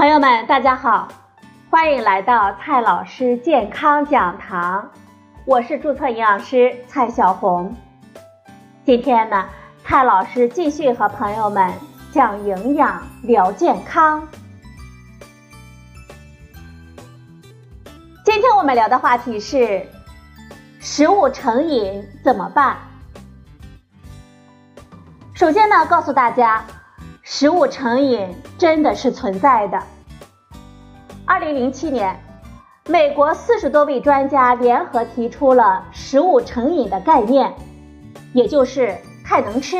朋友们，大家好，欢迎来到蔡老师健康讲堂，我是注册营养师蔡小红。今天呢，蔡老师继续和朋友们讲营养聊健康。今天我们聊的话题是食物成瘾怎么办？首先呢，告诉大家。食物成瘾真的是存在的。二零零七年，美国四十多位专家联合提出了食物成瘾的概念，也就是太能吃，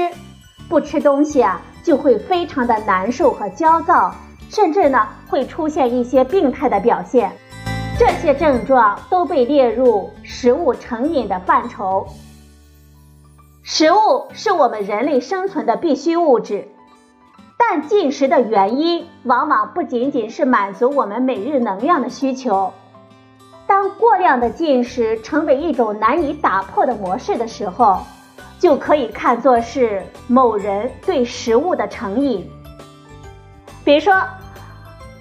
不吃东西啊就会非常的难受和焦躁，甚至呢会出现一些病态的表现。这些症状都被列入食物成瘾的范畴。食物是我们人类生存的必需物质。但进食的原因往往不仅仅是满足我们每日能量的需求。当过量的进食成为一种难以打破的模式的时候，就可以看作是某人对食物的成瘾。比如说，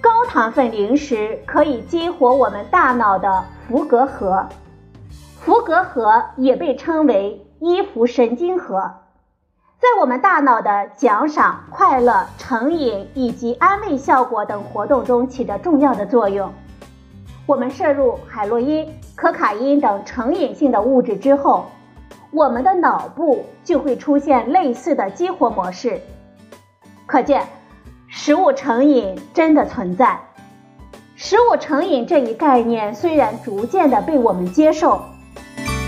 高糖分零食可以激活我们大脑的伏隔核，伏隔核也被称为依附神经核。在我们大脑的奖赏、快乐、成瘾以及安慰效果等活动中起着重要的作用。我们摄入海洛因、可卡因等成瘾性的物质之后，我们的脑部就会出现类似的激活模式。可见，食物成瘾真的存在。食物成瘾这一概念虽然逐渐的被我们接受。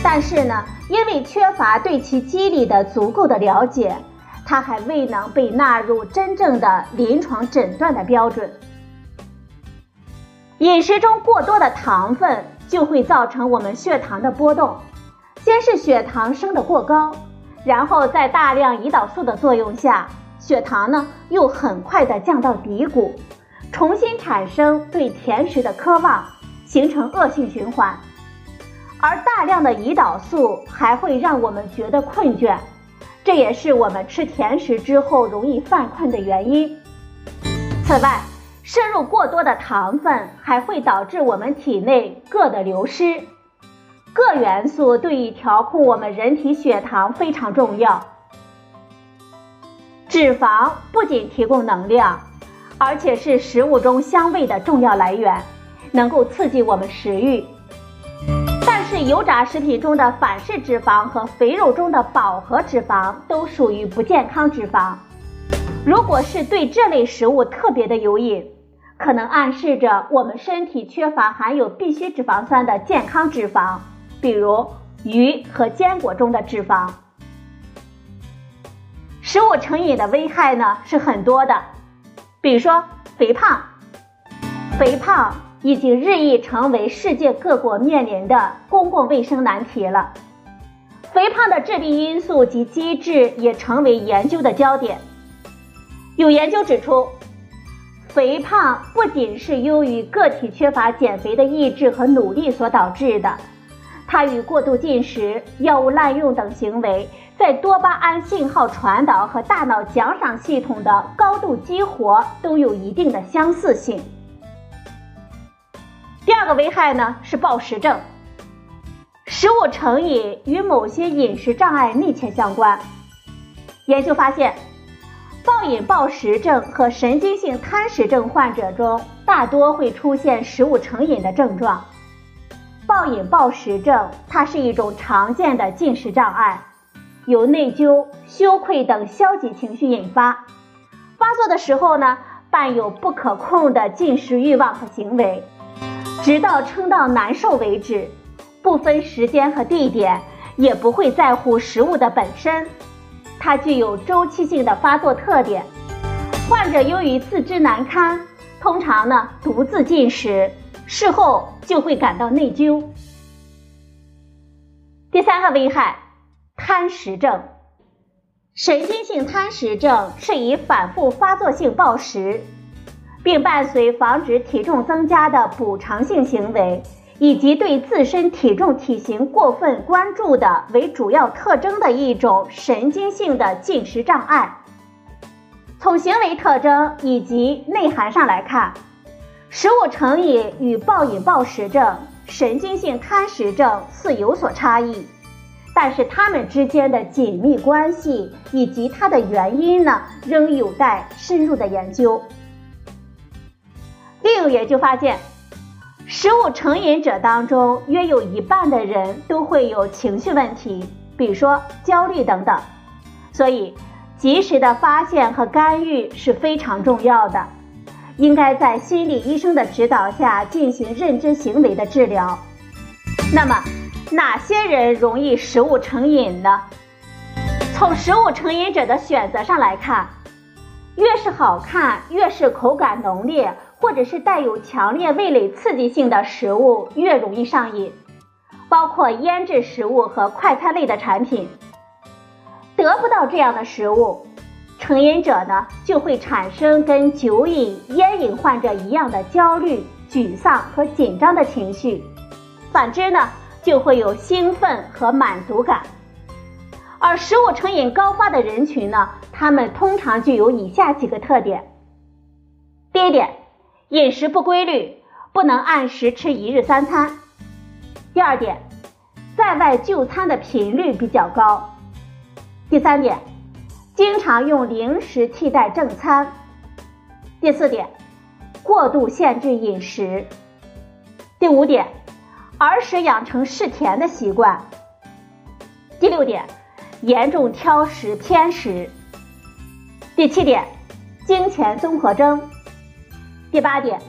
但是呢，因为缺乏对其机理的足够的了解，它还未能被纳入真正的临床诊断的标准。饮食中过多的糖分就会造成我们血糖的波动，先是血糖升得过高，然后在大量胰岛素的作用下，血糖呢又很快的降到低谷，重新产生对甜食的渴望，形成恶性循环。而大量的胰岛素还会让我们觉得困倦，这也是我们吃甜食之后容易犯困的原因。此外，摄入过多的糖分还会导致我们体内铬的流失。铬元素对于调控我们人体血糖非常重要。脂肪不仅提供能量，而且是食物中香味的重要来源，能够刺激我们食欲。是油炸食品中的反式脂肪和肥肉中的饱和脂肪都属于不健康脂肪。如果是对这类食物特别的有瘾，可能暗示着我们身体缺乏含有必需脂肪酸的健康脂肪，比如鱼和坚果中的脂肪。食物成瘾的危害呢是很多的，比如说肥胖，肥胖。已经日益成为世界各国面临的公共卫生难题了。肥胖的致病因素及机制也成为研究的焦点。有研究指出，肥胖不仅是由于个体缺乏减肥的意志和努力所导致的，它与过度进食、药物滥用等行为在多巴胺信号传导和大脑奖赏系统的高度激活都有一定的相似性。第二个危害呢是暴食症，食物成瘾与某些饮食障碍密切相关。研究发现，暴饮暴食症和神经性贪食症患者中大多会出现食物成瘾的症状。暴饮暴食症它是一种常见的进食障碍，由内疚、羞愧等消极情绪引发，发作的时候呢伴有不可控的进食欲望和行为。直到撑到难受为止，不分时间和地点，也不会在乎食物的本身。它具有周期性的发作特点。患者由于自知难堪，通常呢独自进食，事后就会感到内疚。第三个危害，贪食症。神经性贪食症是以反复发作性暴食。并伴随防止体重增加的补偿性行为，以及对自身体重体型过分关注的为主要特征的一种神经性的进食障碍。从行为特征以及内涵上来看，食物成瘾与暴饮暴食症、神经性贪食症似有所差异，但是它们之间的紧密关系以及它的原因呢，仍有待深入的研究。另有研究发现，食物成瘾者当中约有一半的人都会有情绪问题，比如说焦虑等等，所以及时的发现和干预是非常重要的。应该在心理医生的指导下进行认知行为的治疗。那么，哪些人容易食物成瘾呢？从食物成瘾者的选择上来看，越是好看、越是口感浓烈，或者是带有强烈味蕾刺激性的食物，越容易上瘾。包括腌制食物和快餐类的产品。得不到这样的食物。成瘾者呢，就会产生跟酒瘾、烟瘾患者一样的焦虑、沮丧和紧张的情绪；反之呢，就会有兴奋和满足感。而食物成瘾高发的人群呢，他们通常具有以下几个特点：第一点，饮食不规律，不能按时吃一日三餐；第二点，在外就餐的频率比较高；第三点。经常用零食替代正餐。第四点，过度限制饮食。第五点，儿时养成嗜甜的习惯。第六点，严重挑食偏食。第七点，金钱综合征。第八点，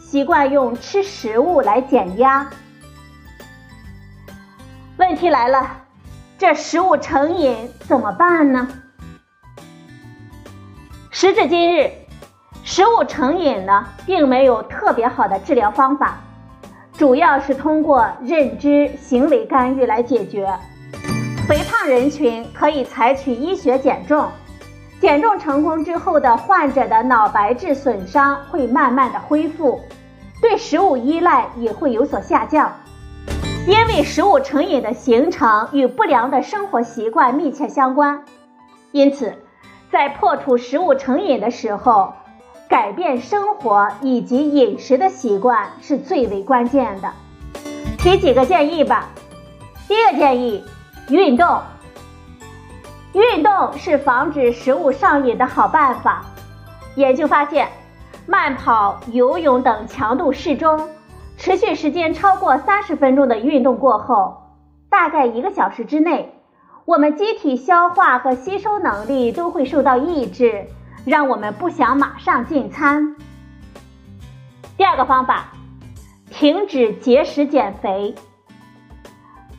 习惯用吃食物来减压。问题来了，这食物成瘾怎么办呢？时至今日，食物成瘾呢，并没有特别好的治疗方法，主要是通过认知行为干预来解决。肥胖人群可以采取医学减重，减重成功之后的患者的脑白质损伤会慢慢的恢复，对食物依赖也会有所下降。因为食物成瘾的形成与不良的生活习惯密切相关，因此。在破除食物成瘾的时候，改变生活以及饮食的习惯是最为关键的。提几个建议吧。第一个建议，运动。运动是防止食物上瘾的好办法。研究发现，慢跑、游泳等强度适中、持续时间超过三十分钟的运动过后，大概一个小时之内。我们机体消化和吸收能力都会受到抑制，让我们不想马上进餐。第二个方法，停止节食减肥。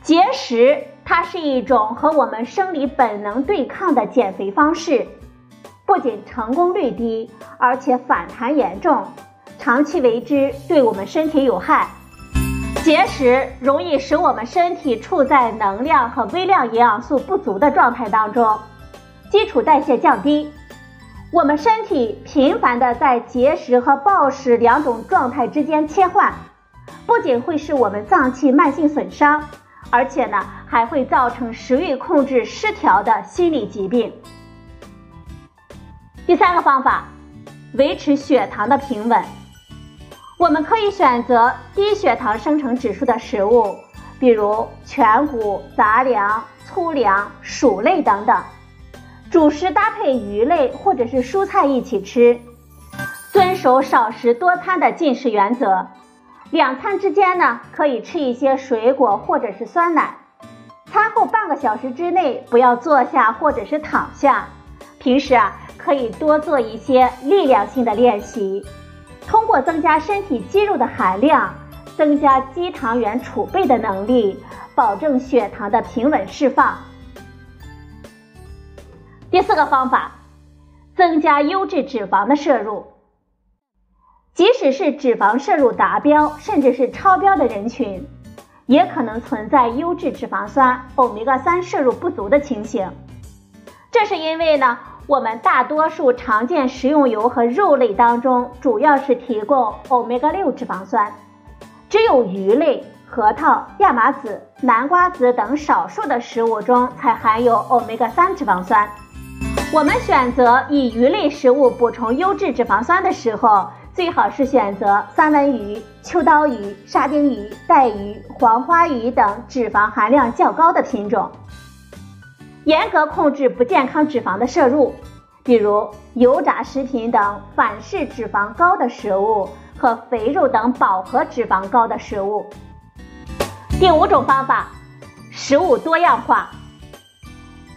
节食它是一种和我们生理本能对抗的减肥方式，不仅成功率低，而且反弹严重，长期为之对我们身体有害。节食容易使我们身体处在能量和微量营养素不足的状态当中，基础代谢降低。我们身体频繁的在节食和暴食两种状态之间切换，不仅会使我们脏器慢性损伤，而且呢还会造成食欲控制失调的心理疾病。第三个方法，维持血糖的平稳。我们可以选择低血糖生成指数的食物，比如全谷杂粮、粗粮、薯类等等。主食搭配鱼类或者是蔬菜一起吃，遵守少食多餐的进食原则。两餐之间呢，可以吃一些水果或者是酸奶。餐后半个小时之内不要坐下或者是躺下。平时啊，可以多做一些力量性的练习。通过增加身体肌肉的含量，增加肌糖原储备的能力，保证血糖的平稳释放。第四个方法，增加优质脂肪的摄入。即使是脂肪摄入达标，甚至是超标的人群，也可能存在优质脂肪酸欧米伽三摄入不足的情形。这是因为呢。我们大多数常见食用油和肉类当中，主要是提供欧米伽六脂肪酸，只有鱼类、核桃、亚麻籽、南瓜籽等少数的食物中才含有欧米伽三脂肪酸。我们选择以鱼类食物补充优质脂肪酸的时候，最好是选择三文鱼、秋刀鱼、沙丁鱼、带鱼、黄花鱼等脂肪含量较高的品种。严格控制不健康脂肪的摄入，比如油炸食品等反式脂肪高的食物和肥肉等饱和脂肪高的食物。第五种方法，食物多样化。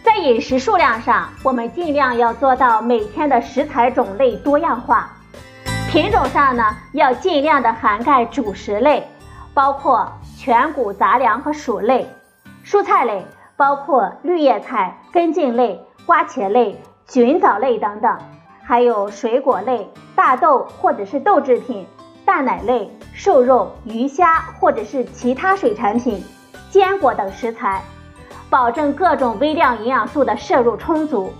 在饮食数量上，我们尽量要做到每天的食材种类多样化。品种上呢，要尽量的涵盖主食类，包括全谷杂粮和薯类；蔬菜类包括绿叶菜、根茎类、瓜茄类、菌藻类等等；还有水果类、大豆或者是豆制品、蛋奶类、瘦肉、鱼虾或者是其他水产品、坚果等食材，保证各种微量营养素的摄入充足。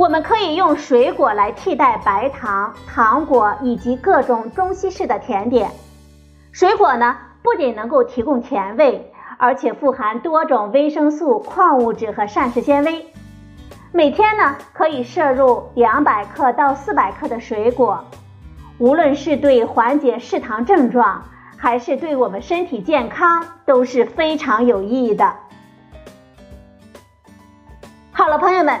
我们可以用水果来替代白糖、糖果以及各种中西式的甜点。水果呢，不仅能够提供甜味，而且富含多种维生素、矿物质和膳食纤维。每天呢，可以摄入两百克到四百克的水果，无论是对缓解嗜糖症状，还是对我们身体健康，都是非常有意义的。好了，朋友们。